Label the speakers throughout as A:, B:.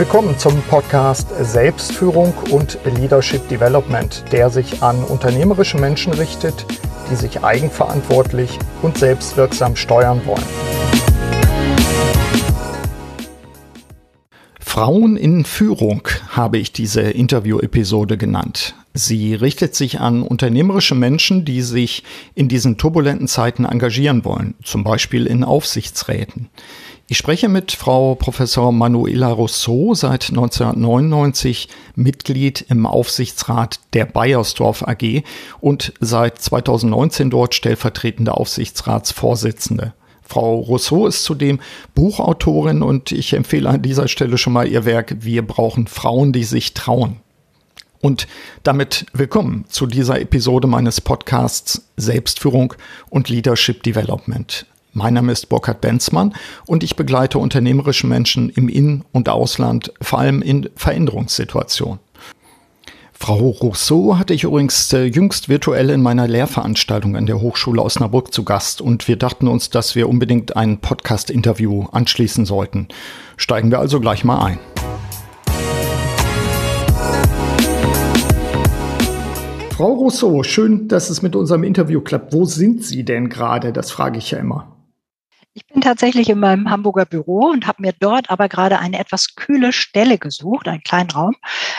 A: Willkommen zum Podcast Selbstführung und Leadership Development, der sich an unternehmerische Menschen richtet, die sich eigenverantwortlich und selbstwirksam steuern wollen. Frauen in Führung habe ich diese Interview-Episode genannt. Sie richtet sich an unternehmerische Menschen, die sich in diesen turbulenten Zeiten engagieren wollen, zum Beispiel in Aufsichtsräten. Ich spreche mit Frau Professor Manuela Rousseau, seit 1999 Mitglied im Aufsichtsrat der Bayersdorf AG und seit 2019 dort stellvertretende Aufsichtsratsvorsitzende. Frau Rousseau ist zudem Buchautorin und ich empfehle an dieser Stelle schon mal ihr Werk Wir brauchen Frauen, die sich trauen. Und damit willkommen zu dieser Episode meines Podcasts Selbstführung und Leadership Development. Mein Name ist Burkhard Benzmann und ich begleite unternehmerische Menschen im In- und Ausland, vor allem in Veränderungssituationen. Frau Rousseau hatte ich übrigens äh, jüngst virtuell in meiner Lehrveranstaltung an der Hochschule Osnabrück zu Gast und wir dachten uns, dass wir unbedingt ein Podcast-Interview anschließen sollten. Steigen wir also gleich mal ein. Frau Rousseau, schön, dass es mit unserem Interview klappt. Wo sind Sie denn gerade? Das frage ich ja immer.
B: Ich bin tatsächlich in meinem Hamburger Büro und habe mir dort aber gerade eine etwas kühle Stelle gesucht, einen kleinen Raum,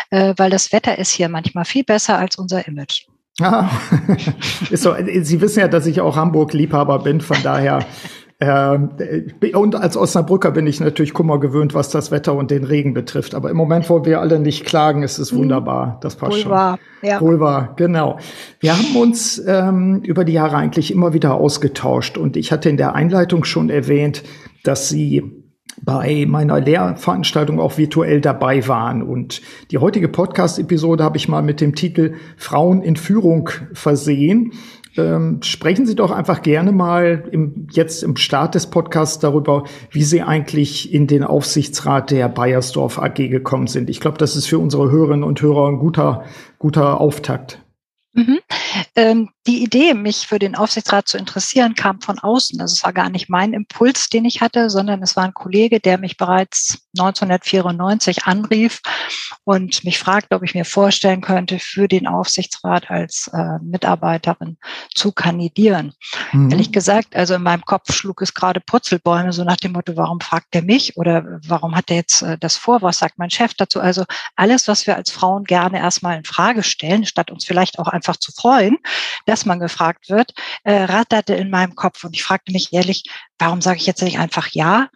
B: äh, weil das Wetter ist hier manchmal viel besser als unser Image.
A: Ah, ist so, Sie wissen ja, dass ich auch Hamburg-Liebhaber bin, von daher und als Osnabrücker bin ich natürlich Kummer gewöhnt, was das Wetter und den Regen betrifft. Aber im Moment, wo wir alle nicht klagen, ist es mhm. wunderbar. Das passt Wohl schon. Wahr, ja. Wohl wahr, genau. Wir haben uns ähm, über die Jahre eigentlich immer wieder ausgetauscht. Und ich hatte in der Einleitung schon erwähnt, dass Sie bei meiner Lehrveranstaltung auch virtuell dabei waren. Und die heutige Podcast-Episode habe ich mal mit dem Titel Frauen in Führung versehen. Ähm, sprechen Sie doch einfach gerne mal im, jetzt im Start des Podcasts darüber, wie Sie eigentlich in den Aufsichtsrat der Bayersdorf AG gekommen sind. Ich glaube, das ist für unsere Hörerinnen und Hörer ein guter, guter Auftakt.
B: Mhm. Ähm, die Idee, mich für den Aufsichtsrat zu interessieren, kam von außen. Also es war gar nicht mein Impuls, den ich hatte, sondern es war ein Kollege, der mich bereits 1994 anrief und mich fragte, ob ich mir vorstellen könnte, für den Aufsichtsrat als äh, Mitarbeiterin zu kandidieren. Mhm. Ehrlich gesagt, also in meinem Kopf schlug es gerade Purzelbäume, so nach dem Motto, warum fragt er mich oder warum hat er jetzt äh, das vor, was sagt mein Chef dazu? Also alles, was wir als Frauen gerne erstmal in Frage stellen, statt uns vielleicht auch einfach zu freuen, dass man gefragt wird, äh, ratterte in meinem Kopf und ich fragte mich ehrlich, warum sage ich jetzt nicht einfach ja?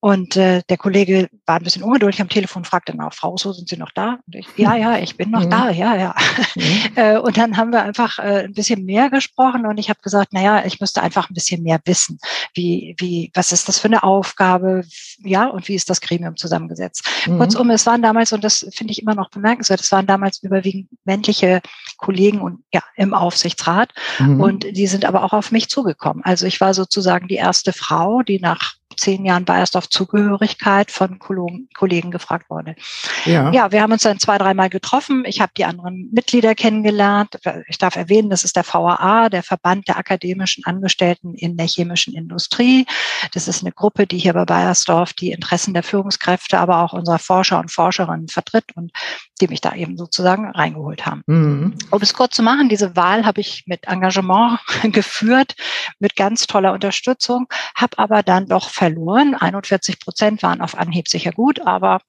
B: Und äh, der Kollege war ein bisschen ungeduldig am Telefon, fragte nach, Frau, so sind Sie noch da? Und ich, ja, ja, ich bin noch mhm. da, ja, ja. Mhm. Äh, und dann haben wir einfach äh, ein bisschen mehr gesprochen und ich habe gesagt, naja, ich müsste einfach ein bisschen mehr wissen. Wie, wie, was ist das für eine Aufgabe? Ja, und wie ist das Gremium zusammengesetzt? Mhm. Kurzum, es waren damals, und das finde ich immer noch bemerkenswert, es waren damals überwiegend männliche Kollegen und ja, im Aufsichtsrat. Mhm. Und die sind aber auch auf mich zugekommen. Also ich war sozusagen die erste Frau, die nach zehn Jahren Bayersdorf-Zugehörigkeit von Kollegen gefragt wurde. Ja. ja, wir haben uns dann zwei, dreimal getroffen. Ich habe die anderen Mitglieder kennengelernt. Ich darf erwähnen, das ist der VAA, der Verband der akademischen Angestellten in der chemischen Industrie. Das ist eine Gruppe, die hier bei Bayersdorf die Interessen der Führungskräfte, aber auch unserer Forscher und Forscherinnen vertritt und die mich da eben sozusagen reingeholt haben. Mhm. Um es kurz zu machen, diese Wahl habe ich mit Engagement geführt, mit ganz toller Unterstützung, habe aber dann doch verloren. 41 Prozent waren auf Anhieb sicher gut, aber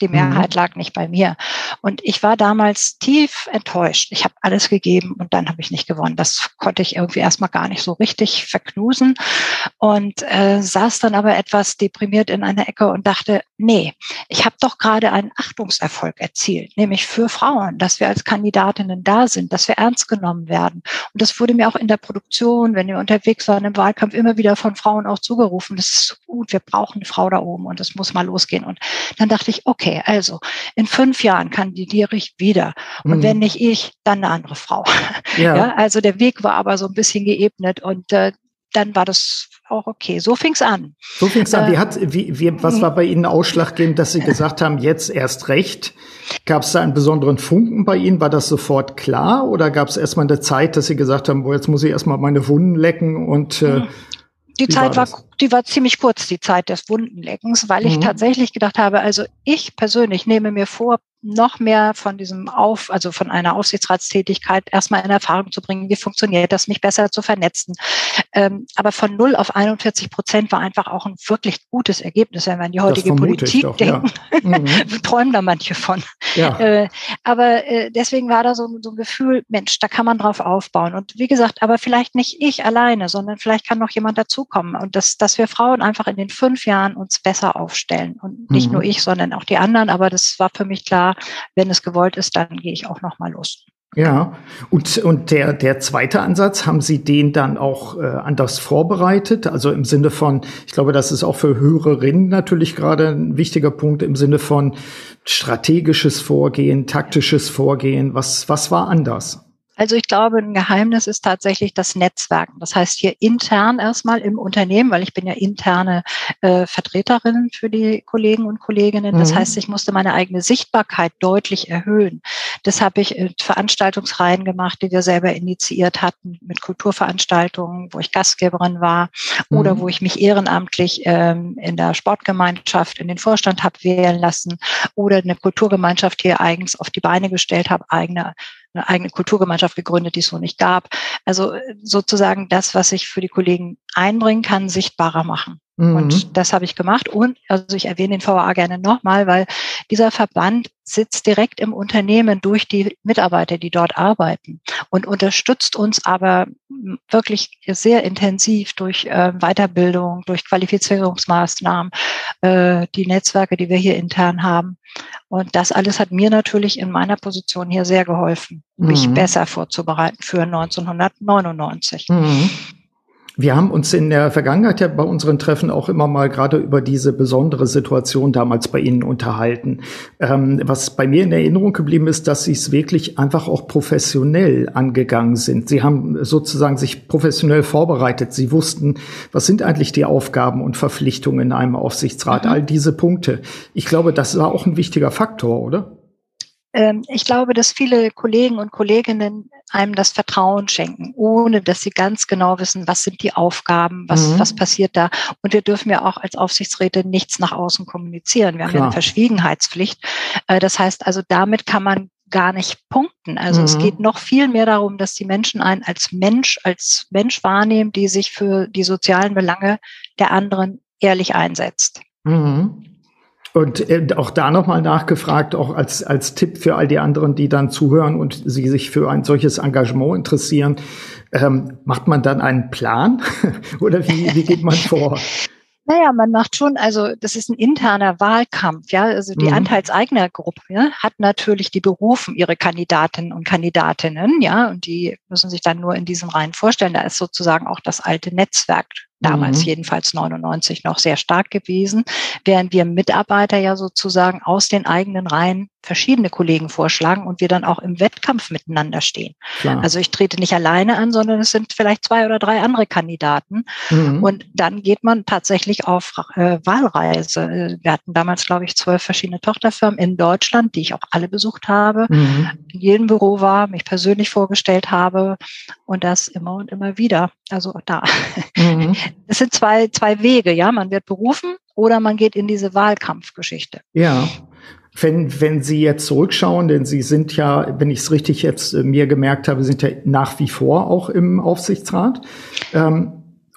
B: die mhm. Mehrheit lag nicht bei mir. Und ich war damals tief enttäuscht. Ich habe alles gegeben und dann habe ich nicht gewonnen. Das konnte ich irgendwie erstmal gar nicht so richtig verknusen und äh, saß dann aber etwas deprimiert in einer Ecke und dachte, nee, ich habe doch gerade einen Achtungserfolg erzielt, nämlich für Frauen, dass wir als Kandidatinnen da sind, dass wir ernst genommen werden. Und das wurde mir auch in der Produktion, wenn wir unterwegs waren im Wahlkampf, immer wieder von Frauen auch zugerufen. Das ist so gut, wir brauchen eine Frau da oben und das muss mal losgehen. Und dann dachte ich, okay, okay, also in fünf Jahren kandidiere ich wieder. Und mhm. wenn nicht ich, dann eine andere Frau. Ja. ja. also der Weg war aber so ein bisschen geebnet und äh, dann war das auch okay. So fing es an.
A: So fing es an. Wie äh, hat, wie, wie, was war bei Ihnen ausschlaggebend, dass Sie gesagt haben, jetzt erst recht? Gab es da einen besonderen Funken bei Ihnen? War das sofort klar? Oder gab es erstmal eine Zeit, dass Sie gesagt haben, wo jetzt muss ich erstmal meine Wunden lecken und äh,
B: die Wie Zeit war, war die war ziemlich kurz, die Zeit des Wundenleckens, weil ich mhm. tatsächlich gedacht habe, also ich persönlich nehme mir vor, noch mehr von diesem Auf, also von einer Aufsichtsratstätigkeit erstmal in Erfahrung zu bringen, wie funktioniert das, mich besser zu vernetzen. Ähm, aber von 0 auf 41 Prozent war einfach auch ein wirklich gutes Ergebnis, wenn wir an die heutige Politik doch, denken. Ja. Mhm. Träumen da manche von. Ja. Äh, aber äh, deswegen war da so, so ein Gefühl, Mensch, da kann man drauf aufbauen. Und wie gesagt, aber vielleicht nicht ich alleine, sondern vielleicht kann noch jemand dazukommen. Und das, dass wir Frauen einfach in den fünf Jahren uns besser aufstellen. Und nicht mhm. nur ich, sondern auch die anderen. Aber das war für mich klar, wenn es gewollt ist, dann gehe ich auch noch mal los.
A: Ja, und, und der, der zweite Ansatz, haben Sie den dann auch äh, anders vorbereitet? Also im Sinne von, ich glaube, das ist auch für Hörerinnen natürlich gerade ein wichtiger Punkt im Sinne von strategisches Vorgehen, taktisches Vorgehen. Was, was war anders?
B: Also ich glaube, ein Geheimnis ist tatsächlich das Netzwerken. Das heißt hier intern erstmal im Unternehmen, weil ich bin ja interne äh, Vertreterin für die Kollegen und Kolleginnen. Das mhm. heißt, ich musste meine eigene Sichtbarkeit deutlich erhöhen. Das habe ich in Veranstaltungsreihen gemacht, die wir selber initiiert hatten, mit Kulturveranstaltungen, wo ich Gastgeberin war mhm. oder wo ich mich ehrenamtlich ähm, in der Sportgemeinschaft in den Vorstand habe wählen lassen oder eine Kulturgemeinschaft hier eigens auf die Beine gestellt habe, eigene eine eigene Kulturgemeinschaft gegründet, die es so nicht gab. Also äh, sozusagen das, was ich für die Kollegen einbringen kann, sichtbarer machen. Mhm. Und das habe ich gemacht. Und also ich erwähne den VA gerne nochmal, weil dieser Verband sitzt direkt im Unternehmen durch die Mitarbeiter, die dort arbeiten und unterstützt uns aber wirklich sehr intensiv durch äh, Weiterbildung, durch Qualifizierungsmaßnahmen, äh, die Netzwerke, die wir hier intern haben. Und das alles hat mir natürlich in meiner Position hier sehr geholfen, mich mhm. besser vorzubereiten für 1999. Mhm.
A: Wir haben uns in der Vergangenheit ja bei unseren Treffen auch immer mal gerade über diese besondere Situation damals bei Ihnen unterhalten. Ähm, was bei mir in Erinnerung geblieben ist, dass Sie es wirklich einfach auch professionell angegangen sind. Sie haben sozusagen sich professionell vorbereitet. Sie wussten, was sind eigentlich die Aufgaben und Verpflichtungen in einem Aufsichtsrat, mhm. all diese Punkte. Ich glaube, das war auch ein wichtiger Faktor, oder?
B: Ähm, ich glaube, dass viele Kollegen und Kolleginnen einem das Vertrauen schenken, ohne dass sie ganz genau wissen, was sind die Aufgaben, was, mhm. was passiert da. Und wir dürfen ja auch als Aufsichtsräte nichts nach außen kommunizieren. Wir haben ja eine Verschwiegenheitspflicht. Äh, das heißt also, damit kann man gar nicht punkten. Also mhm. es geht noch viel mehr darum, dass die Menschen einen als Mensch, als Mensch wahrnehmen, die sich für die sozialen Belange der anderen ehrlich einsetzt. Mhm.
A: Und äh, auch da nochmal nachgefragt, auch als, als Tipp für all die anderen, die dann zuhören und sie sich für ein solches Engagement interessieren. Ähm, macht man dann einen Plan oder wie, wie geht man vor?
B: Naja, man macht schon, also das ist ein interner Wahlkampf, ja. Also die mhm. Anteilseignergruppe ja, hat natürlich die berufen ihre Kandidatinnen und Kandidatinnen, ja, und die müssen sich dann nur in diesem Reihen vorstellen. Da ist sozusagen auch das alte Netzwerk damals mhm. jedenfalls 99 noch sehr stark gewesen, während wir Mitarbeiter ja sozusagen aus den eigenen Reihen verschiedene Kollegen vorschlagen und wir dann auch im Wettkampf miteinander stehen. Klar. Also ich trete nicht alleine an, sondern es sind vielleicht zwei oder drei andere Kandidaten. Mhm. Und dann geht man tatsächlich auf äh, Wahlreise. Wir hatten damals, glaube ich, zwölf verschiedene Tochterfirmen in Deutschland, die ich auch alle besucht habe, mhm. in jedem Büro war, mich persönlich vorgestellt habe und das immer und immer wieder. Also da. Mhm. Es sind zwei, zwei Wege, ja. Man wird berufen oder man geht in diese Wahlkampfgeschichte.
A: Ja. Wenn, wenn Sie jetzt zurückschauen, denn Sie sind ja, wenn ich es richtig jetzt äh, mir gemerkt habe, sind ja nach wie vor auch im Aufsichtsrat, ähm,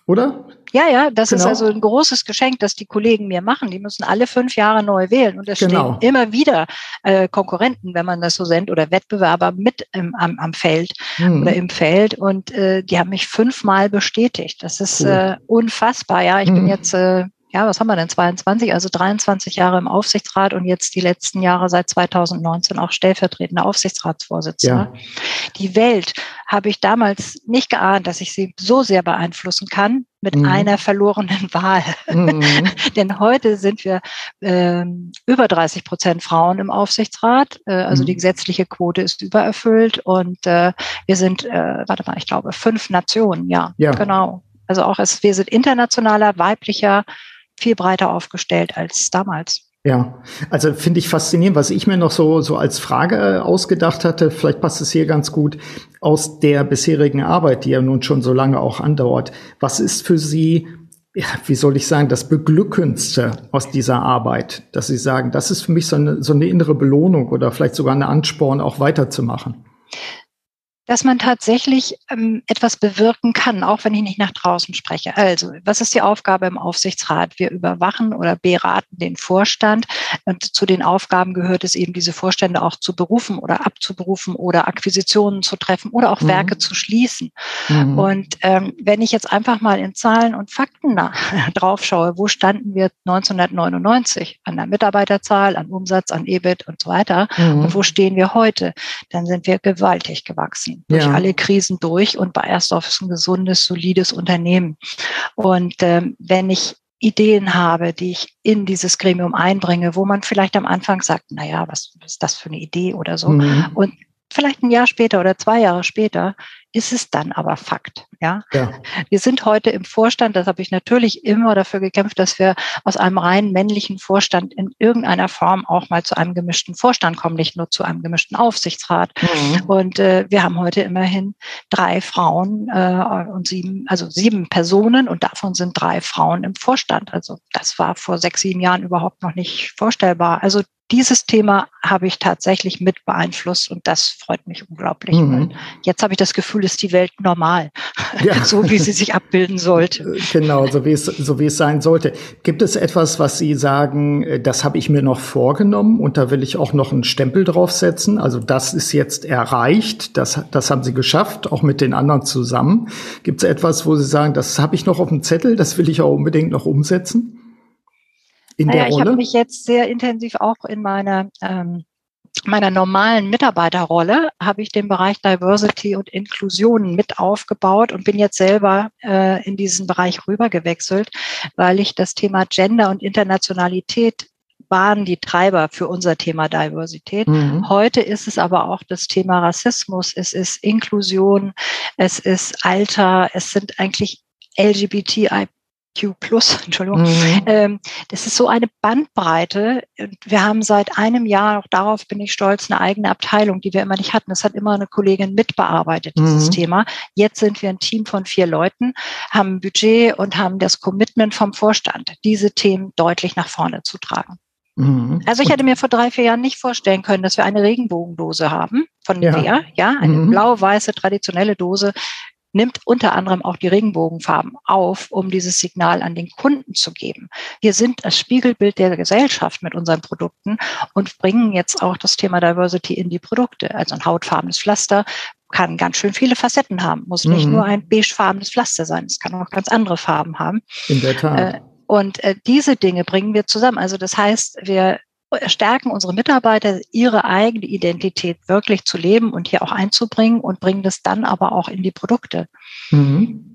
A: oder?
B: Ja, ja, das genau. ist also ein großes Geschenk, das die Kollegen mir machen. Die müssen alle fünf Jahre neu wählen und es genau. stehen immer wieder äh, Konkurrenten, wenn man das so nennt, oder Wettbewerber mit im, am, am Feld hm. oder im Feld und äh, die haben mich fünfmal bestätigt. Das ist cool. äh, unfassbar. Ja, ich hm. bin jetzt äh, ja, was haben wir denn, 22, also 23 Jahre im Aufsichtsrat und jetzt die letzten Jahre seit 2019 auch stellvertretender Aufsichtsratsvorsitzender. Ja. Die Welt habe ich damals nicht geahnt, dass ich sie so sehr beeinflussen kann mit mhm. einer verlorenen Wahl. Mhm. Denn heute sind wir ähm, über 30 Prozent Frauen im Aufsichtsrat. Äh, also mhm. die gesetzliche Quote ist übererfüllt und äh, wir sind, äh, warte mal, ich glaube, fünf Nationen, ja, ja. genau. Also auch es, wir sind internationaler, weiblicher viel breiter aufgestellt als damals.
A: Ja, also finde ich faszinierend, was ich mir noch so, so als Frage äh, ausgedacht hatte, vielleicht passt es hier ganz gut, aus der bisherigen Arbeit, die ja nun schon so lange auch andauert. Was ist für Sie ja, wie soll ich sagen, das Beglückendste aus dieser Arbeit, dass Sie sagen, das ist für mich so eine, so eine innere Belohnung oder vielleicht sogar eine Ansporn, auch weiterzumachen?
B: Dass man tatsächlich ähm, etwas bewirken kann, auch wenn ich nicht nach draußen spreche. Also, was ist die Aufgabe im Aufsichtsrat? Wir überwachen oder beraten den Vorstand. Und zu den Aufgaben gehört es eben, diese Vorstände auch zu berufen oder abzuberufen oder Akquisitionen zu treffen oder auch mhm. Werke zu schließen. Mhm. Und ähm, wenn ich jetzt einfach mal in Zahlen und Fakten drauf schaue, wo standen wir 1999 an der Mitarbeiterzahl, an Umsatz, an EBIT und so weiter, mhm. und wo stehen wir heute, dann sind wir gewaltig gewachsen durch ja. alle Krisen durch und Bayersdorf ist ein gesundes, solides Unternehmen. Und ähm, wenn ich Ideen habe, die ich in dieses Gremium einbringe, wo man vielleicht am Anfang sagt, na ja, was ist das für eine Idee oder so. Mhm. Und vielleicht ein Jahr später oder zwei Jahre später ist es dann aber Fakt. Ja? ja. Wir sind heute im Vorstand, das habe ich natürlich immer dafür gekämpft, dass wir aus einem rein männlichen Vorstand in irgendeiner Form auch mal zu einem gemischten Vorstand kommen, nicht nur zu einem gemischten Aufsichtsrat. Mhm. Und äh, wir haben heute immerhin drei Frauen äh, und sieben, also sieben Personen und davon sind drei Frauen im Vorstand. Also das war vor sechs, sieben Jahren überhaupt noch nicht vorstellbar. Also dieses Thema habe ich tatsächlich mit beeinflusst und das freut mich unglaublich. Mhm. Jetzt habe ich das Gefühl, ist die Welt normal, ja. so wie sie sich abbilden sollte.
A: Äh, genau, so wie es so wie es sein sollte. Gibt es etwas, was Sie sagen, äh, das habe ich mir noch vorgenommen und da will ich auch noch einen Stempel draufsetzen? Also das ist jetzt erreicht, das das haben Sie geschafft, auch mit den anderen zusammen. Gibt es etwas, wo Sie sagen, das habe ich noch auf dem Zettel, das will ich auch unbedingt noch umsetzen?
B: in naja, der Rolle? Ich habe mich jetzt sehr intensiv auch in meiner ähm, meiner normalen Mitarbeiterrolle habe ich den Bereich Diversity und Inklusion mit aufgebaut und bin jetzt selber äh, in diesen Bereich rübergewechselt, weil ich das Thema Gender und Internationalität waren die Treiber für unser Thema Diversität. Mhm. Heute ist es aber auch das Thema Rassismus, es ist Inklusion, es ist Alter, es sind eigentlich LGBTI Q Plus, Entschuldigung. Mhm. Ähm, das ist so eine Bandbreite. Wir haben seit einem Jahr, auch darauf bin ich stolz, eine eigene Abteilung, die wir immer nicht hatten. Das hat immer eine Kollegin mitbearbeitet, dieses mhm. Thema. Jetzt sind wir ein Team von vier Leuten, haben ein Budget und haben das Commitment vom Vorstand, diese Themen deutlich nach vorne zu tragen. Mhm. Also ich hätte mir vor drei, vier Jahren nicht vorstellen können, dass wir eine Regenbogendose haben von ja. ja, eine mhm. blau-weiße traditionelle Dose nimmt unter anderem auch die Regenbogenfarben auf, um dieses Signal an den Kunden zu geben. Wir sind das Spiegelbild der Gesellschaft mit unseren Produkten und bringen jetzt auch das Thema Diversity in die Produkte. Also ein hautfarbenes Pflaster kann ganz schön viele Facetten haben, muss nicht mhm. nur ein beigefarbenes Pflaster sein, es kann auch ganz andere Farben haben.
A: In der Tat.
B: Äh, und äh, diese Dinge bringen wir zusammen. Also das heißt, wir stärken unsere Mitarbeiter, ihre eigene Identität wirklich zu leben und hier auch einzubringen und bringen das dann aber auch in die Produkte.
A: Mhm.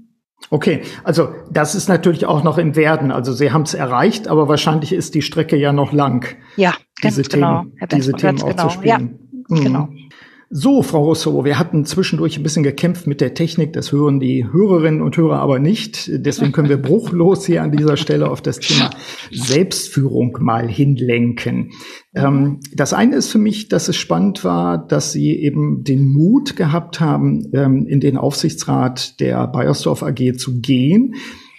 A: Okay, also das ist natürlich auch noch im Werden. Also Sie haben es erreicht, aber wahrscheinlich ist die Strecke ja noch lang.
B: Ja, diese genau.
A: Themen, diese Themen auch genau. zu spielen. Ja, mhm. genau. So, Frau Rousseau, wir hatten zwischendurch ein bisschen gekämpft mit der Technik. Das hören die Hörerinnen und Hörer aber nicht. Deswegen können wir bruchlos hier an dieser Stelle auf das Thema Selbstführung mal hinlenken. Ähm, das eine ist für mich, dass es spannend war, dass Sie eben den Mut gehabt haben, ähm, in den Aufsichtsrat der Bayersdorf AG zu gehen.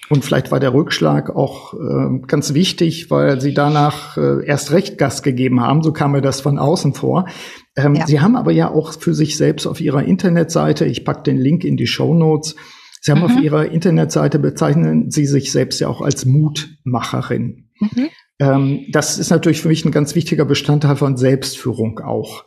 A: Und vielleicht war der Rückschlag auch äh, ganz wichtig, weil sie danach äh, erst recht Gas gegeben haben. So kam mir das von außen vor. Ähm, ja. Sie haben aber ja auch für sich selbst auf Ihrer Internetseite, ich pack den Link in die Show Notes, Sie haben mhm. auf Ihrer Internetseite bezeichnen Sie sich selbst ja auch als Mutmacherin. Mhm. Ähm, das ist natürlich für mich ein ganz wichtiger Bestandteil von Selbstführung auch.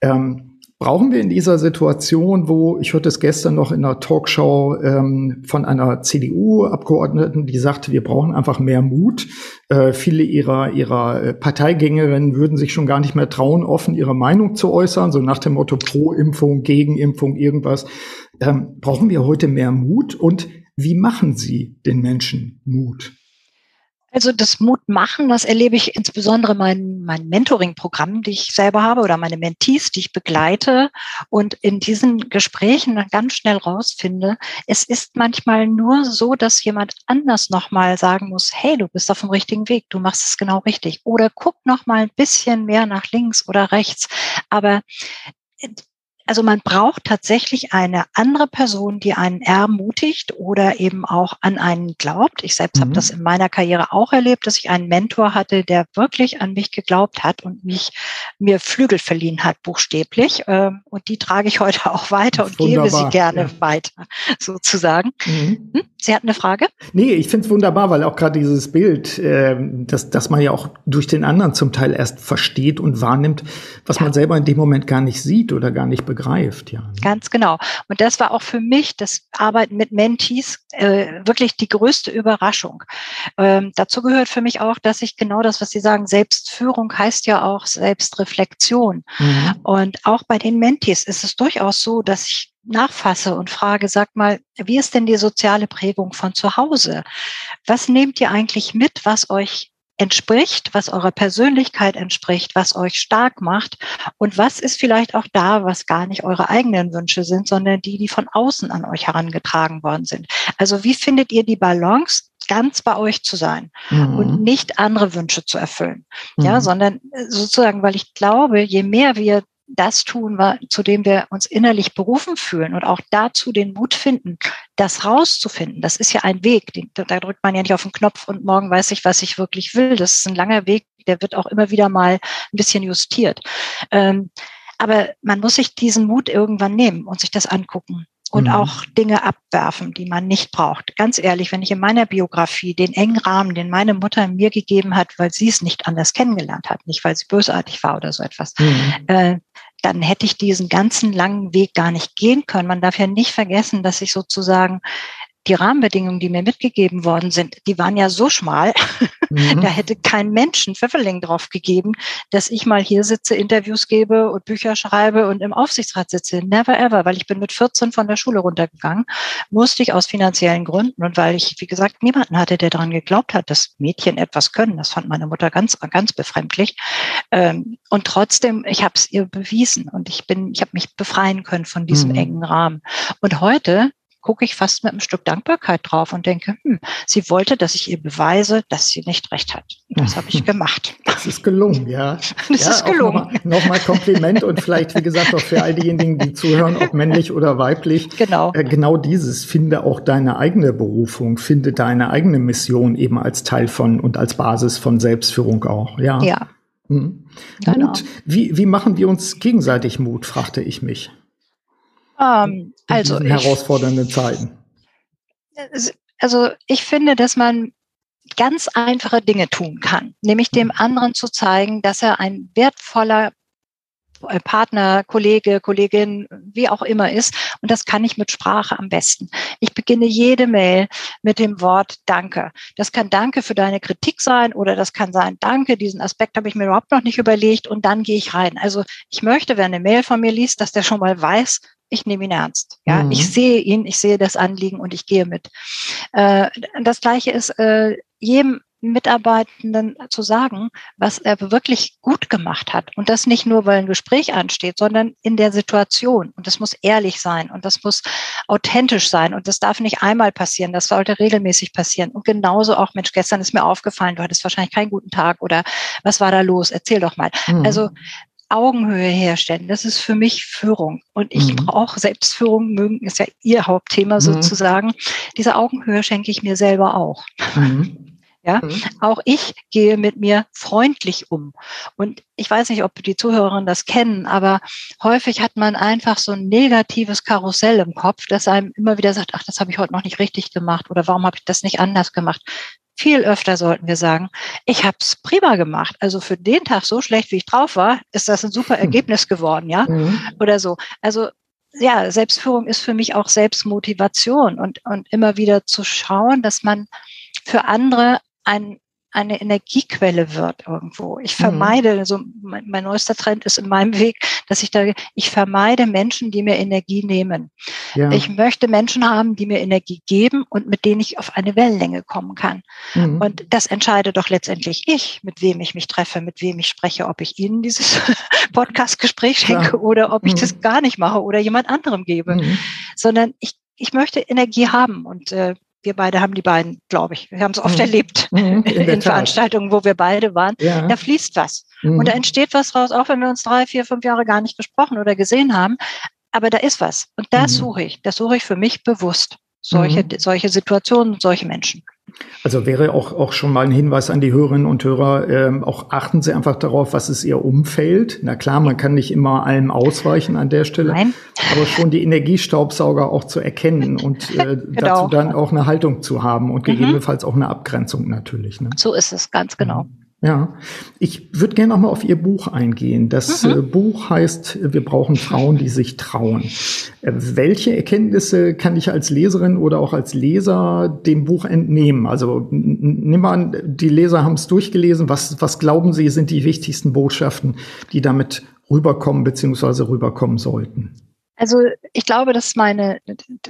A: Ähm, brauchen wir in dieser Situation, wo ich hörte es gestern noch in einer Talkshow ähm, von einer CDU-Abgeordneten, die sagte, wir brauchen einfach mehr Mut. Äh, viele ihrer ihrer äh, Parteigängerinnen würden sich schon gar nicht mehr trauen, offen ihre Meinung zu äußern, so nach dem Motto pro Impfung, gegen Impfung, irgendwas. Ähm, brauchen wir heute mehr Mut und wie machen Sie den Menschen Mut?
B: Also das Mut machen, das erlebe ich insbesondere in meinen, meinen Mentoring-Programmen, die ich selber habe oder meine Mentees, die ich begleite und in diesen Gesprächen dann ganz schnell rausfinde, es ist manchmal nur so, dass jemand anders nochmal sagen muss, hey, du bist auf dem richtigen Weg, du machst es genau richtig oder guck nochmal ein bisschen mehr nach links oder rechts. Aber also man braucht tatsächlich eine andere Person, die einen ermutigt oder eben auch an einen glaubt. Ich selbst mhm. habe das in meiner Karriere auch erlebt, dass ich einen Mentor hatte, der wirklich an mich geglaubt hat und mich mir Flügel verliehen hat, buchstäblich. Ähm, und die trage ich heute auch weiter und Wunderbar, gebe sie gerne ja. weiter, sozusagen. Mhm. Hm? Sie hat eine Frage?
A: Nee, ich finde es wunderbar, weil auch gerade dieses Bild, äh, dass, dass man ja auch durch den anderen zum Teil erst versteht und wahrnimmt, was ja. man selber in dem Moment gar nicht sieht oder gar nicht begreift. Ja.
B: Ganz genau. Und das war auch für mich das Arbeiten mit Mentees äh, wirklich die größte Überraschung. Ähm, dazu gehört für mich auch, dass ich genau das, was Sie sagen, Selbstführung heißt ja auch Selbstreflexion. Mhm. Und auch bei den Mentees ist es durchaus so, dass ich nachfasse und frage, sag mal, wie ist denn die soziale Prägung von zu Hause? Was nehmt ihr eigentlich mit, was euch entspricht, was eurer Persönlichkeit entspricht, was euch stark macht und was ist vielleicht auch da, was gar nicht eure eigenen Wünsche sind, sondern die, die von außen an euch herangetragen worden sind. Also wie findet ihr die Balance, ganz bei euch zu sein mhm. und nicht andere Wünsche zu erfüllen, mhm. ja, sondern sozusagen, weil ich glaube, je mehr wir das tun, zu dem wir uns innerlich berufen fühlen und auch dazu den Mut finden, das rauszufinden. Das ist ja ein Weg. Da drückt man ja nicht auf den Knopf und morgen weiß ich, was ich wirklich will. Das ist ein langer Weg, der wird auch immer wieder mal ein bisschen justiert. Ähm, aber man muss sich diesen Mut irgendwann nehmen und sich das angucken und mhm. auch Dinge abwerfen, die man nicht braucht. Ganz ehrlich, wenn ich in meiner Biografie den engen Rahmen, den meine Mutter mir gegeben hat, weil sie es nicht anders kennengelernt hat, nicht weil sie bösartig war oder so etwas, mhm. äh, dann hätte ich diesen ganzen langen Weg gar nicht gehen können. Man darf ja nicht vergessen, dass ich sozusagen die Rahmenbedingungen, die mir mitgegeben worden sind, die waren ja so schmal, mhm. da hätte kein Mensch einen Pfefferling drauf gegeben, dass ich mal hier sitze, Interviews gebe und Bücher schreibe und im Aufsichtsrat sitze. Never ever, weil ich bin mit 14 von der Schule runtergegangen, musste ich aus finanziellen Gründen und weil ich, wie gesagt, niemanden hatte, der daran geglaubt hat, dass Mädchen etwas können. Das fand meine Mutter ganz, ganz befremdlich. Ähm, und trotzdem, ich habe es ihr bewiesen und ich bin, ich habe mich befreien können von diesem mhm. engen Rahmen. Und heute gucke ich fast mit einem Stück Dankbarkeit drauf und denke, hm, sie wollte, dass ich ihr beweise, dass sie nicht recht hat. Und das habe ich gemacht.
A: Das ist gelungen, ja.
B: Das
A: ja,
B: ist gelungen.
A: Nochmal noch mal Kompliment und vielleicht, wie gesagt, auch für all diejenigen, die zuhören, ob männlich oder weiblich.
B: Genau.
A: Äh, genau dieses, finde auch deine eigene Berufung, finde deine eigene Mission eben als Teil von und als Basis von Selbstführung auch, ja.
B: Ja.
A: Mhm. Genau. Mut, wie, wie machen wir uns gegenseitig Mut, fragte ich mich.
B: Also
A: in herausfordernden Zeiten.
B: Also ich finde, dass man ganz einfache Dinge tun kann, nämlich dem mhm. anderen zu zeigen, dass er ein wertvoller äh, Partner, Kollege, Kollegin, wie auch immer ist. Und das kann ich mit Sprache am besten. Ich beginne jede Mail mit dem Wort Danke. Das kann Danke für deine Kritik sein oder das kann sein Danke, diesen Aspekt habe ich mir überhaupt noch nicht überlegt und dann gehe ich rein. Also ich möchte, wer eine Mail von mir liest, dass der schon mal weiß, ich nehme ihn ernst. Ja, mhm. ich sehe ihn, ich sehe das Anliegen und ich gehe mit. Äh, das Gleiche ist äh, jedem Mitarbeitenden zu sagen, was er wirklich gut gemacht hat. Und das nicht nur, weil ein Gespräch ansteht, sondern in der Situation. Und das muss ehrlich sein und das muss authentisch sein. Und das darf nicht einmal passieren, das sollte regelmäßig passieren. Und genauso auch, Mensch, gestern ist mir aufgefallen, du hattest wahrscheinlich keinen guten Tag oder was war da los? Erzähl doch mal. Mhm. Also Augenhöhe herstellen. Das ist für mich Führung. Und ich mhm. brauche Selbstführung, mögen ist ja Ihr Hauptthema mhm. sozusagen. Diese Augenhöhe schenke ich mir selber auch. Mhm. Ja, mhm. auch ich gehe mit mir freundlich um. Und ich weiß nicht, ob die Zuhörerinnen das kennen, aber häufig hat man einfach so ein negatives Karussell im Kopf, das einem immer wieder sagt, ach, das habe ich heute noch nicht richtig gemacht oder warum habe ich das nicht anders gemacht? Viel öfter sollten wir sagen, ich habe es prima gemacht. Also für den Tag so schlecht, wie ich drauf war, ist das ein super hm. Ergebnis geworden, ja? Mhm. Oder so. Also ja, Selbstführung ist für mich auch Selbstmotivation und, und immer wieder zu schauen, dass man für andere ein eine Energiequelle wird irgendwo. Ich mhm. vermeide, mhm. so mein, mein, neuester Trend ist in meinem Weg, dass ich da, ich vermeide Menschen, die mir Energie nehmen. Ja. Ich möchte Menschen haben, die mir Energie geben und mit denen ich auf eine Wellenlänge kommen kann. Mhm. Und das entscheide doch letztendlich ich, mit wem ich mich treffe, mit wem ich spreche, ob ich Ihnen dieses Podcast-Gespräch schenke ja. oder ob ich mhm. das gar nicht mache oder jemand anderem gebe, mhm. sondern ich ich möchte Energie haben und äh, wir beide haben die beiden, glaube ich. Wir haben es oft mhm. erlebt mhm, in, in Veranstaltungen, wo wir beide waren. Ja. Da fließt was. Mhm. Und da entsteht was raus, auch wenn wir uns drei, vier, fünf Jahre gar nicht gesprochen oder gesehen haben. aber da ist was. Und das mhm. suche ich. Das suche ich für mich bewusst. Solche, mhm. solche Situationen, solche Menschen.
A: Also wäre auch, auch schon mal ein Hinweis an die Hörerinnen und Hörer, ähm, auch achten Sie einfach darauf, was ist Ihr Umfeld. Na klar, man kann nicht immer allem ausweichen an der Stelle, Nein. aber schon die Energiestaubsauger auch zu erkennen und äh, genau. dazu dann auch eine Haltung zu haben und mhm. gegebenenfalls auch eine Abgrenzung natürlich. Ne?
B: So ist es, ganz genau.
A: Mhm. Ja, ich würde gerne noch mal auf Ihr Buch eingehen. Das mhm. äh, Buch heißt Wir brauchen Frauen, die sich trauen. Äh, welche Erkenntnisse kann ich als Leserin oder auch als Leser dem Buch entnehmen? Also nimm mal an, die Leser haben es durchgelesen. Was, was glauben Sie sind die wichtigsten Botschaften, die damit rüberkommen bzw. rüberkommen sollten?
B: Also ich glaube, dass meine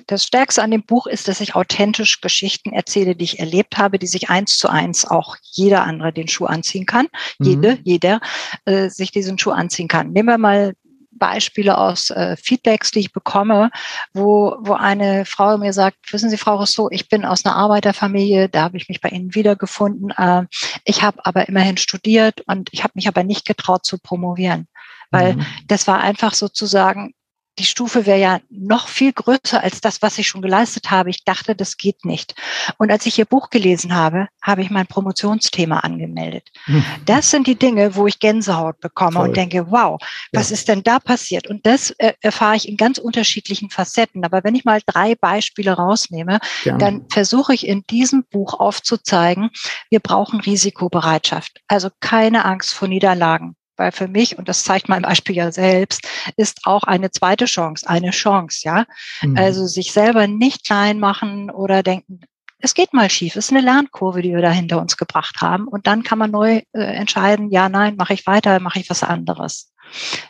B: das Stärkste an dem Buch ist, dass ich authentisch Geschichten erzähle, die ich erlebt habe, die sich eins zu eins auch jeder andere den Schuh anziehen kann, mhm. jede, jeder äh, sich diesen Schuh anziehen kann. Nehmen wir mal Beispiele aus äh, Feedbacks, die ich bekomme, wo, wo eine Frau mir sagt, wissen Sie, Frau Rousseau, ich bin aus einer Arbeiterfamilie, da habe ich mich bei Ihnen wiedergefunden. Äh, ich habe aber immerhin studiert und ich habe mich aber nicht getraut zu promovieren, weil mhm. das war einfach sozusagen die Stufe wäre ja noch viel größer als das, was ich schon geleistet habe. Ich dachte, das geht nicht. Und als ich ihr Buch gelesen habe, habe ich mein Promotionsthema angemeldet. Hm. Das sind die Dinge, wo ich Gänsehaut bekomme Toll. und denke, wow, was ja. ist denn da passiert? Und das äh, erfahre ich in ganz unterschiedlichen Facetten. Aber wenn ich mal drei Beispiele rausnehme, Gerne. dann versuche ich in diesem Buch aufzuzeigen, wir brauchen Risikobereitschaft. Also keine Angst vor Niederlagen. Weil für mich, und das zeigt mein Beispiel ja selbst, ist auch eine zweite Chance, eine Chance, ja. Mhm. Also sich selber nicht klein machen oder denken, es geht mal schief, es ist eine Lernkurve, die wir da hinter uns gebracht haben. Und dann kann man neu äh, entscheiden, ja, nein, mache ich weiter, mache ich was anderes.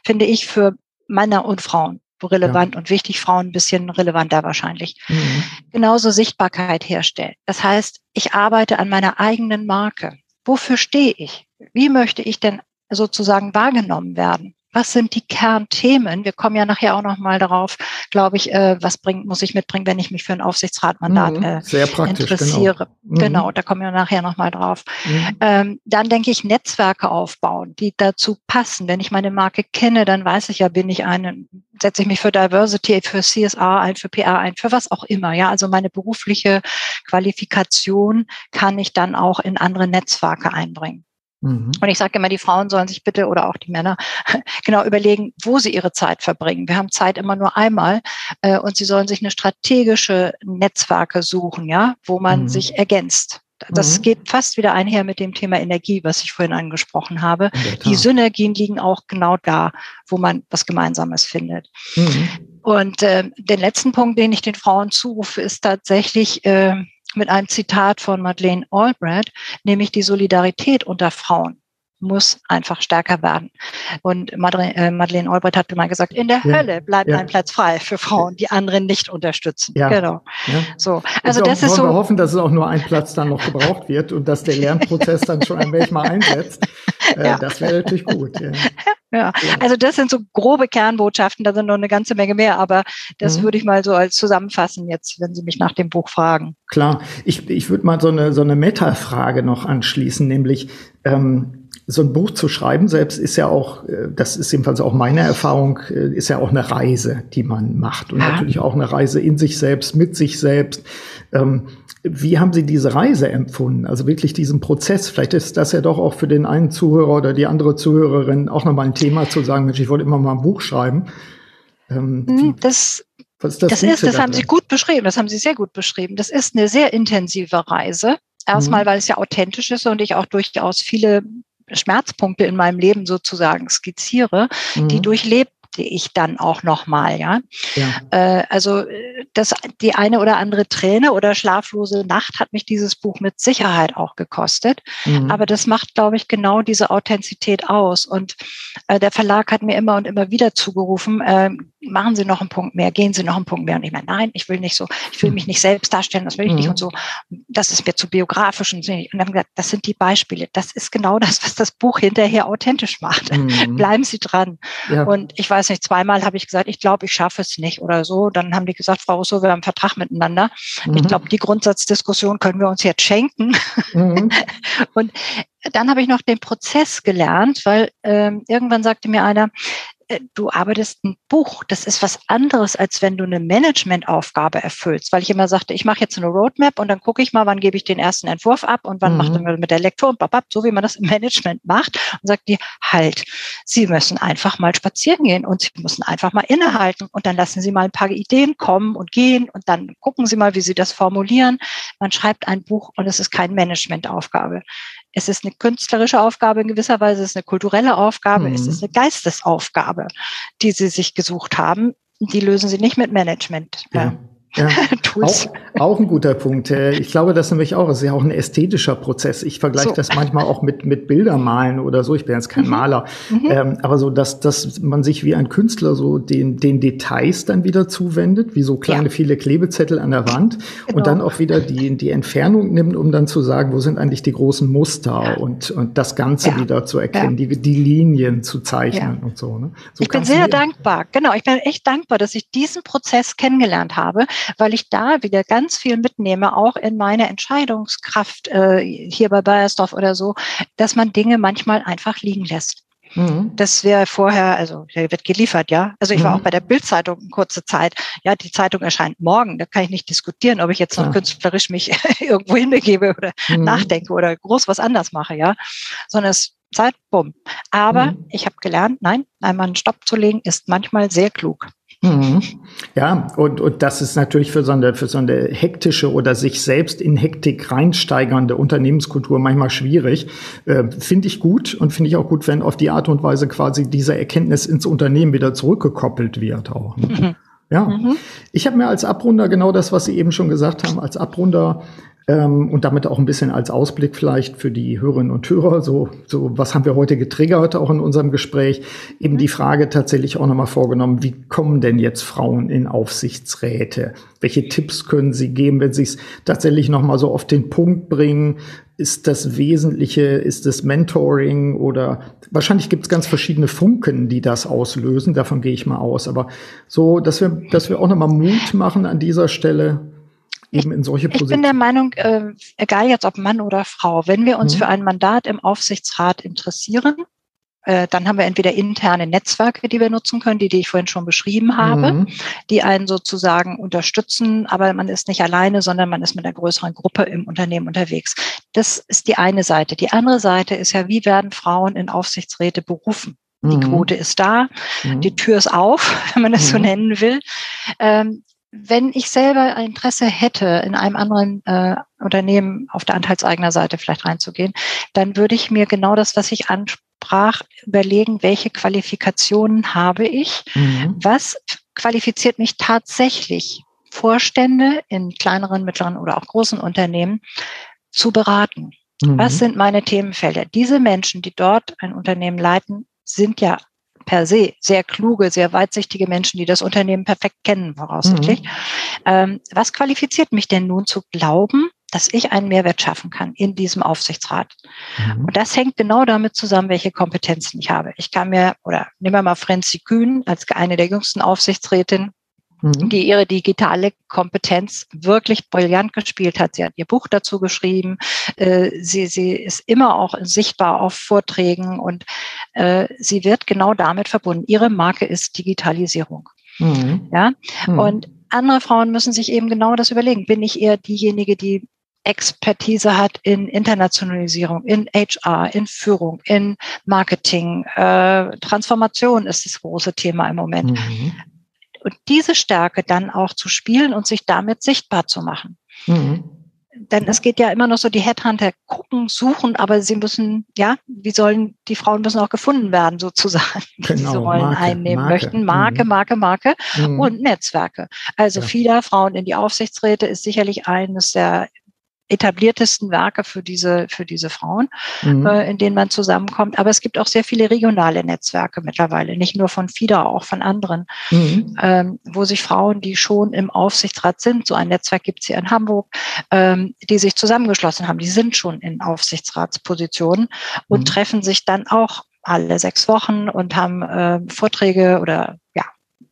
B: Finde ich für Männer und Frauen relevant ja. und wichtig, Frauen ein bisschen relevanter wahrscheinlich. Mhm. Genauso Sichtbarkeit herstellen. Das heißt, ich arbeite an meiner eigenen Marke. Wofür stehe ich? Wie möchte ich denn sozusagen wahrgenommen werden. Was sind die Kernthemen? Wir kommen ja nachher auch noch mal darauf, glaube ich, äh, was bringt, muss ich mitbringen, wenn ich mich für ein Aufsichtsratmandat mhm, äh, interessiere. Genau. Mhm. genau, da kommen wir nachher noch mal drauf. Mhm. Ähm, dann denke ich, Netzwerke aufbauen, die dazu passen. Wenn ich meine Marke kenne, dann weiß ich ja, bin ich eine, setze ich mich für Diversity, für CSR ein, für PR ein, für was auch immer. Ja, also meine berufliche Qualifikation kann ich dann auch in andere Netzwerke einbringen. Mhm. Und ich sage immer, die Frauen sollen sich bitte oder auch die Männer genau überlegen, wo sie ihre Zeit verbringen. Wir haben Zeit immer nur einmal äh, und sie sollen sich eine strategische Netzwerke suchen, ja, wo man mhm. sich ergänzt. Das mhm. geht fast wieder einher mit dem Thema Energie, was ich vorhin angesprochen habe. Die Synergien liegen auch genau da, wo man was Gemeinsames findet. Mhm. Und äh, den letzten Punkt, den ich den Frauen zurufe, ist tatsächlich, äh, mit einem Zitat von Madeleine Albright, nämlich die Solidarität unter Frauen muss einfach stärker werden. Und äh, Madeleine Albright hat mal gesagt, in der ja, Hölle bleibt ja. ein Platz frei für Frauen, die anderen nicht unterstützen.
A: Ja, genau. So, also das ist so. Wir hoffen, dass es auch nur ein Platz dann noch gebraucht wird und dass der Lernprozess dann schon ein wenig mal einsetzt. Äh, das wäre natürlich gut. Ja.
B: Ja, also das sind so grobe Kernbotschaften, da sind noch eine ganze Menge mehr, aber das mhm. würde ich mal so als zusammenfassen jetzt, wenn Sie mich nach dem Buch fragen.
A: Klar, ich, ich würde mal so eine, so eine Meta-Frage noch anschließen, nämlich ähm, so ein Buch zu schreiben selbst ist ja auch, äh, das ist jedenfalls auch meine Erfahrung, äh, ist ja auch eine Reise, die man macht und ja. natürlich auch eine Reise in sich selbst, mit sich selbst. Ähm, wie haben Sie diese Reise empfunden? Also wirklich diesen Prozess? Vielleicht ist das ja doch auch für den einen Zuhörer oder die andere Zuhörerin auch nochmal ein Thema zu sagen, Mensch, ich wollte immer mal ein Buch schreiben.
B: Ähm, hm, das, was ist das, das ist, das haben Sie gut beschrieben, das haben Sie sehr gut beschrieben. Das ist eine sehr intensive Reise. Erstmal, mhm. weil es ja authentisch ist und ich auch durchaus viele Schmerzpunkte in meinem Leben sozusagen skizziere, mhm. die durchlebt ich dann auch nochmal, ja. ja. Äh, also das, die eine oder andere Träne oder schlaflose Nacht hat mich dieses Buch mit Sicherheit auch gekostet. Mhm. Aber das macht, glaube ich, genau diese Authentizität aus. Und äh, der Verlag hat mir immer und immer wieder zugerufen, äh, machen Sie noch einen Punkt mehr, gehen Sie noch einen Punkt mehr. Und ich meine, nein, ich will nicht so, ich will mich nicht selbst darstellen, das will ich mhm. nicht und so. Das ist mir zu biografisch und, und dann haben gesagt, das sind die Beispiele. Das ist genau das, was das Buch hinterher authentisch macht. Mhm. Bleiben Sie dran. Ja. Und ich weiß nicht, zweimal habe ich gesagt, ich glaube, ich schaffe es nicht oder so. Dann haben die gesagt, Frau Rousseau, wir haben einen Vertrag miteinander. Mhm. Ich glaube, die Grundsatzdiskussion können wir uns jetzt schenken. Mhm. und dann habe ich noch den Prozess gelernt, weil ähm, irgendwann sagte mir einer, du arbeitest ein Buch. Das ist was anderes, als wenn du eine Managementaufgabe erfüllst. Weil ich immer sagte, ich mache jetzt eine Roadmap und dann gucke ich mal, wann gebe ich den ersten Entwurf ab und wann mhm. macht man mit der Lektor und babab, so wie man das im Management macht und sagt die, halt, Sie müssen einfach mal spazieren gehen und Sie müssen einfach mal innehalten und dann lassen Sie mal ein paar Ideen kommen und gehen und dann gucken Sie mal, wie Sie das formulieren. Man schreibt ein Buch und es ist keine Managementaufgabe. Es ist eine künstlerische Aufgabe in gewisser Weise, es ist eine kulturelle Aufgabe, mhm. es ist eine Geistesaufgabe, die sie sich gesucht haben. Die lösen sie nicht mit Management.
A: Ja. Ja, auch, auch ein guter Punkt. Äh, ich glaube, das nämlich auch, es ist ja auch ein ästhetischer Prozess. Ich vergleiche so. das manchmal auch mit, mit Bildermalen oder so. Ich bin jetzt kein mhm. Maler. Mhm. Ähm, aber so, dass, dass man sich wie ein Künstler so den, den Details dann wieder zuwendet, wie so kleine ja. viele Klebezettel an der Wand genau. und dann auch wieder die, die Entfernung nimmt, um dann zu sagen, wo sind eigentlich die großen Muster und, und das Ganze ja. wieder zu erkennen, die, die Linien zu zeichnen und so. Ne? so
B: ich bin sehr dankbar. Genau, ich bin echt dankbar, dass ich diesen Prozess kennengelernt habe weil ich da wieder ganz viel mitnehme, auch in meine Entscheidungskraft äh, hier bei Bayersdorf oder so, dass man Dinge manchmal einfach liegen lässt. Mhm. Das wäre vorher, also der wird geliefert, ja. Also ich war mhm. auch bei der Bildzeitung eine kurze Zeit. Ja, die Zeitung erscheint morgen. Da kann ich nicht diskutieren, ob ich jetzt noch ja. künstlerisch mich irgendwo hinbegebe oder mhm. nachdenke oder groß was anders mache, ja. Sondern es Zeit, bumm. Aber mhm. ich habe gelernt, nein, einmal einen Stopp zu legen, ist manchmal sehr klug.
A: Mhm. Ja, und, und das ist natürlich für so, eine, für so eine hektische oder sich selbst in Hektik reinsteigernde Unternehmenskultur manchmal schwierig. Äh, finde ich gut und finde ich auch gut, wenn auf die Art und Weise quasi diese Erkenntnis ins Unternehmen wieder zurückgekoppelt wird auch. Ne? Mhm. Ja, mhm. ich habe mir als Abrunder genau das, was Sie eben schon gesagt haben, als Abrunder ähm, und damit auch ein bisschen als Ausblick vielleicht für die Hörerinnen und Hörer, so, so was haben wir heute getriggert auch in unserem Gespräch, eben die Frage tatsächlich auch nochmal vorgenommen, wie kommen denn jetzt Frauen in Aufsichtsräte? Welche Tipps können sie geben, wenn sie es tatsächlich nochmal so auf den Punkt bringen? Ist das Wesentliche, ist das Mentoring oder wahrscheinlich gibt es ganz verschiedene Funken, die das auslösen, davon gehe ich mal aus. Aber so, dass wir, dass wir auch nochmal Mut machen an dieser Stelle, eben in solche
B: Positionen? Ich bin der Meinung, äh, egal jetzt ob Mann oder Frau, wenn wir uns mhm. für ein Mandat im Aufsichtsrat interessieren, äh, dann haben wir entweder interne Netzwerke, die wir nutzen können, die, die ich vorhin schon beschrieben habe, mhm. die einen sozusagen unterstützen, aber man ist nicht alleine, sondern man ist mit einer größeren Gruppe im Unternehmen unterwegs. Das ist die eine Seite. Die andere Seite ist ja, wie werden Frauen in Aufsichtsräte berufen? Die mhm. Quote ist da, mhm. die Tür ist auf, wenn man das so mhm. nennen will. Ähm, wenn ich selber ein Interesse hätte, in einem anderen äh, Unternehmen auf der Anteilseigner-Seite vielleicht reinzugehen, dann würde ich mir genau das, was ich ansprach, überlegen, welche Qualifikationen habe ich, mhm. was qualifiziert mich tatsächlich, Vorstände in kleineren, mittleren oder auch großen Unternehmen zu beraten. Mhm. Was sind meine Themenfelder? Diese Menschen, die dort ein Unternehmen leiten, sind ja per se sehr kluge, sehr weitsichtige Menschen, die das Unternehmen perfekt kennen, voraussichtlich. Mhm. Ähm, was qualifiziert mich denn nun zu glauben, dass ich einen Mehrwert schaffen kann in diesem Aufsichtsrat. Mhm. Und das hängt genau damit zusammen, welche Kompetenzen ich habe. Ich kann mir, oder nehmen wir mal Franzi Kühn als eine der jüngsten Aufsichtsrätinnen, mhm. die ihre digitale Kompetenz wirklich brillant gespielt hat. Sie hat ihr Buch dazu geschrieben. Äh, sie, sie ist immer auch sichtbar auf Vorträgen und äh, sie wird genau damit verbunden. Ihre Marke ist Digitalisierung. Mhm. Ja, mhm. und andere Frauen müssen sich eben genau das überlegen. Bin ich eher diejenige, die Expertise hat in Internationalisierung, in HR, in Führung, in Marketing. Äh, Transformation ist das große Thema im Moment. Mhm und diese Stärke dann auch zu spielen und sich damit sichtbar zu machen. Mhm. Denn es geht ja immer noch so, die Headhunter gucken, suchen, aber sie müssen, ja, wie sollen, die Frauen müssen auch gefunden werden, sozusagen, die genau, diese Rollen Marke, einnehmen Marke. möchten. Marke, mhm. Marke, Marke mhm. und Netzwerke. Also ja. vieler Frauen in die Aufsichtsräte ist sicherlich eines der etabliertesten Werke für diese, für diese Frauen, mhm. äh, in denen man zusammenkommt. Aber es gibt auch sehr viele regionale Netzwerke mittlerweile, nicht nur von FIDA, auch von anderen, mhm. ähm, wo sich Frauen, die schon im Aufsichtsrat sind, so ein Netzwerk gibt es hier in Hamburg, ähm, die sich zusammengeschlossen haben, die sind schon in Aufsichtsratspositionen und mhm. treffen sich dann auch alle sechs Wochen und haben äh, Vorträge oder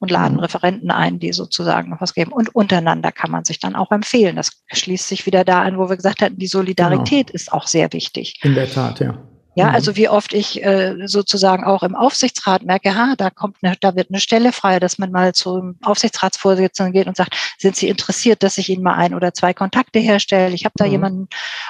B: und laden. Referenten ein, die sozusagen noch was geben. Und untereinander kann man sich dann auch empfehlen. Das schließt sich wieder da an, wo wir gesagt hatten, die Solidarität genau. ist auch sehr wichtig.
A: In der Tat, ja.
B: Ja, mhm. also wie oft ich äh, sozusagen auch im Aufsichtsrat merke, ha, da kommt eine, da wird eine Stelle frei, dass man mal zum Aufsichtsratsvorsitzenden geht und sagt, sind Sie interessiert, dass ich Ihnen mal ein oder zwei Kontakte herstelle? Ich habe da mhm. jemanden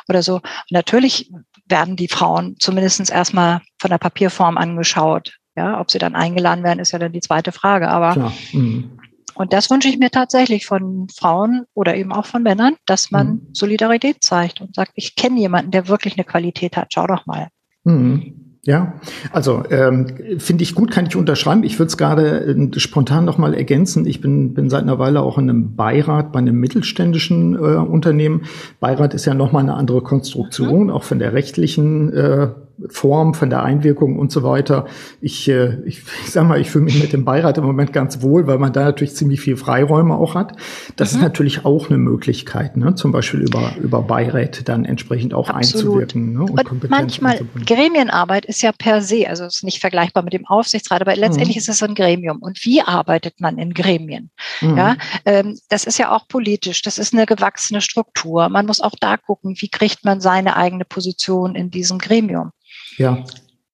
B: oder so. Und natürlich werden die Frauen zumindest erstmal von der Papierform angeschaut. Ja, ob sie dann eingeladen werden, ist ja dann die zweite Frage. Aber mhm. und das wünsche ich mir tatsächlich von Frauen oder eben auch von Männern, dass man mhm. Solidarität zeigt und sagt, ich kenne jemanden, der wirklich eine Qualität hat. Schau doch mal.
A: Mhm. Ja, also ähm, finde ich gut, kann ich unterschreiben. Ich würde es gerade äh, spontan noch mal ergänzen. Ich bin, bin seit einer Weile auch in einem Beirat bei einem mittelständischen äh, Unternehmen. Beirat ist ja noch mal eine andere Konstruktion, mhm. auch von der rechtlichen äh, Form, von der Einwirkung und so weiter. Ich, äh, ich, ich sag mal, ich fühle mich mit dem Beirat im Moment ganz wohl, weil man da natürlich ziemlich viel Freiräume auch hat. Das mhm. ist natürlich auch eine Möglichkeit, ne? zum Beispiel über, über Beiräte dann entsprechend auch Absolut. einzuwirken. Ne?
B: Und, und manchmal, Gremienarbeit ist ja per se, also ist nicht vergleichbar mit dem Aufsichtsrat, aber letztendlich mhm. ist es ein Gremium. Und wie arbeitet man in Gremien? Mhm. Ja, ähm, das ist ja auch politisch, das ist eine gewachsene Struktur. Man muss auch da gucken, wie kriegt man seine eigene Position in diesem Gremium.
A: Ja.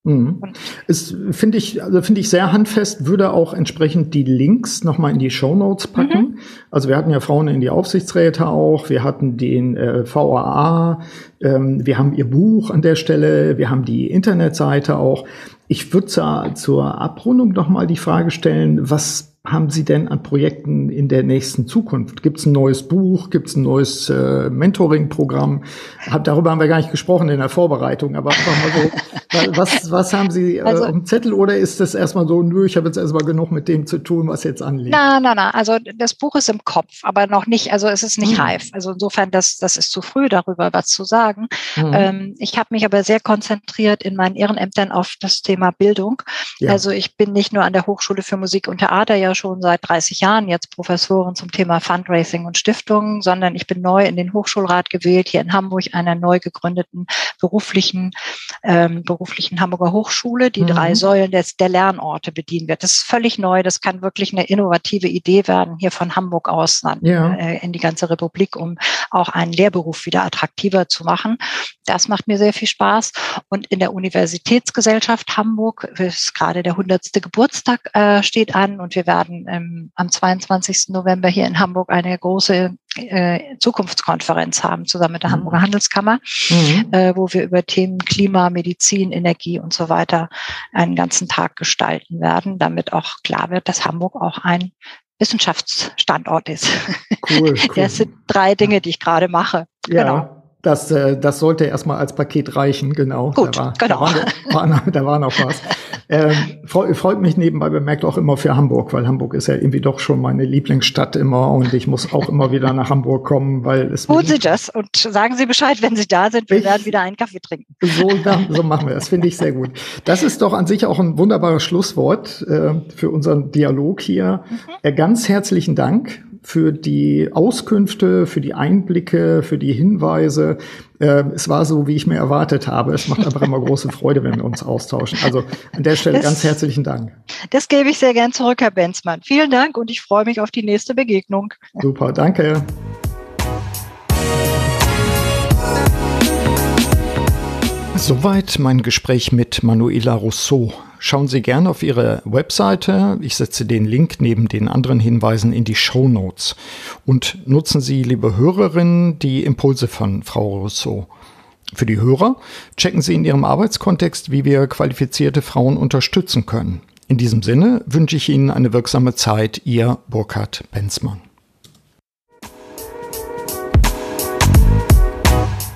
A: Mhm. Es finde ich, also finde ich sehr handfest, würde auch entsprechend die Links nochmal in die Show Notes packen. Mhm. Also wir hatten ja Frauen in die Aufsichtsräte auch, wir hatten den äh, VAA, ähm, wir haben ihr Buch an der Stelle, wir haben die Internetseite auch. Ich würde zur, zur Abrundung nochmal die Frage stellen, was haben Sie denn an Projekten in der nächsten Zukunft? Gibt es ein neues Buch? Gibt es ein neues äh, Mentoring-Programm? Hab, darüber haben wir gar nicht gesprochen in der Vorbereitung, aber einfach mal so, was, was haben Sie äh, also, auf dem Zettel oder ist das erstmal so, nö, ich habe jetzt erstmal genug mit dem zu tun, was jetzt anliegt?
B: Na, na, na, also das Buch ist im Kopf, aber noch nicht, also es ist nicht hm. reif. Also insofern, das, das ist zu früh, darüber was zu sagen. Hm. Ähm, ich habe mich aber sehr konzentriert in meinen Ehrenämtern auf das Thema Bildung. Ja. Also ich bin nicht nur an der Hochschule für Musik und Theater ja schon seit 30 Jahren jetzt Professorin zum Thema Fundraising und Stiftungen, sondern ich bin neu in den Hochschulrat gewählt, hier in Hamburg, einer neu gegründeten beruflichen, ähm, beruflichen Hamburger Hochschule, die mhm. drei Säulen des, der Lernorte bedienen wird. Das ist völlig neu, das kann wirklich eine innovative Idee werden, hier von Hamburg aus dann, ja. äh, in die ganze Republik, um auch einen Lehrberuf wieder attraktiver zu machen. Das macht mir sehr viel Spaß. Und in der Universitätsgesellschaft Hamburg ist gerade der 100. Geburtstag äh, steht an und wir werden ähm, am 22. November hier in Hamburg eine große äh, Zukunftskonferenz haben, zusammen mit der mhm. Hamburger Handelskammer, mhm. äh, wo wir über Themen Klima, Medizin, Energie und so weiter einen ganzen Tag gestalten werden, damit auch klar wird, dass Hamburg auch ein Wissenschaftsstandort ist. Cool, cool. Das sind drei Dinge, die ich gerade mache.
A: Ja. Genau. Das, äh, das sollte erstmal als Paket reichen, genau.
B: Gut,
A: da war,
B: genau.
A: Da war, war, da war noch was. ähm, freut, freut mich nebenbei bemerkt auch immer für Hamburg, weil Hamburg ist ja irgendwie doch schon meine Lieblingsstadt immer und ich muss auch immer wieder nach Hamburg kommen, weil es.
B: Tun Sie das und sagen Sie Bescheid, wenn Sie da sind. Wir ich, werden wieder einen Kaffee trinken.
A: So, so machen wir das, finde ich sehr gut. Das ist doch an sich auch ein wunderbares Schlusswort äh, für unseren Dialog hier. Mhm. Äh, ganz herzlichen Dank für die Auskünfte, für die Einblicke, für die Hinweise. Äh, es war so, wie ich mir erwartet habe. Es macht einfach immer große Freude, wenn wir uns austauschen. Also an der Stelle das, ganz herzlichen Dank.
B: Das gebe ich sehr gern zurück, Herr Benzmann. Vielen Dank und ich freue mich auf die nächste Begegnung.
A: Super, danke. Soweit mein Gespräch mit Manuela Rousseau. Schauen Sie gerne auf ihre Webseite. Ich setze den Link neben den anderen Hinweisen in die Show Notes. Und nutzen Sie, liebe Hörerinnen, die Impulse von Frau Rousseau. Für die Hörer checken Sie in Ihrem Arbeitskontext, wie wir qualifizierte Frauen unterstützen können. In diesem Sinne wünsche ich Ihnen eine wirksame Zeit, Ihr Burkhard Benzmann.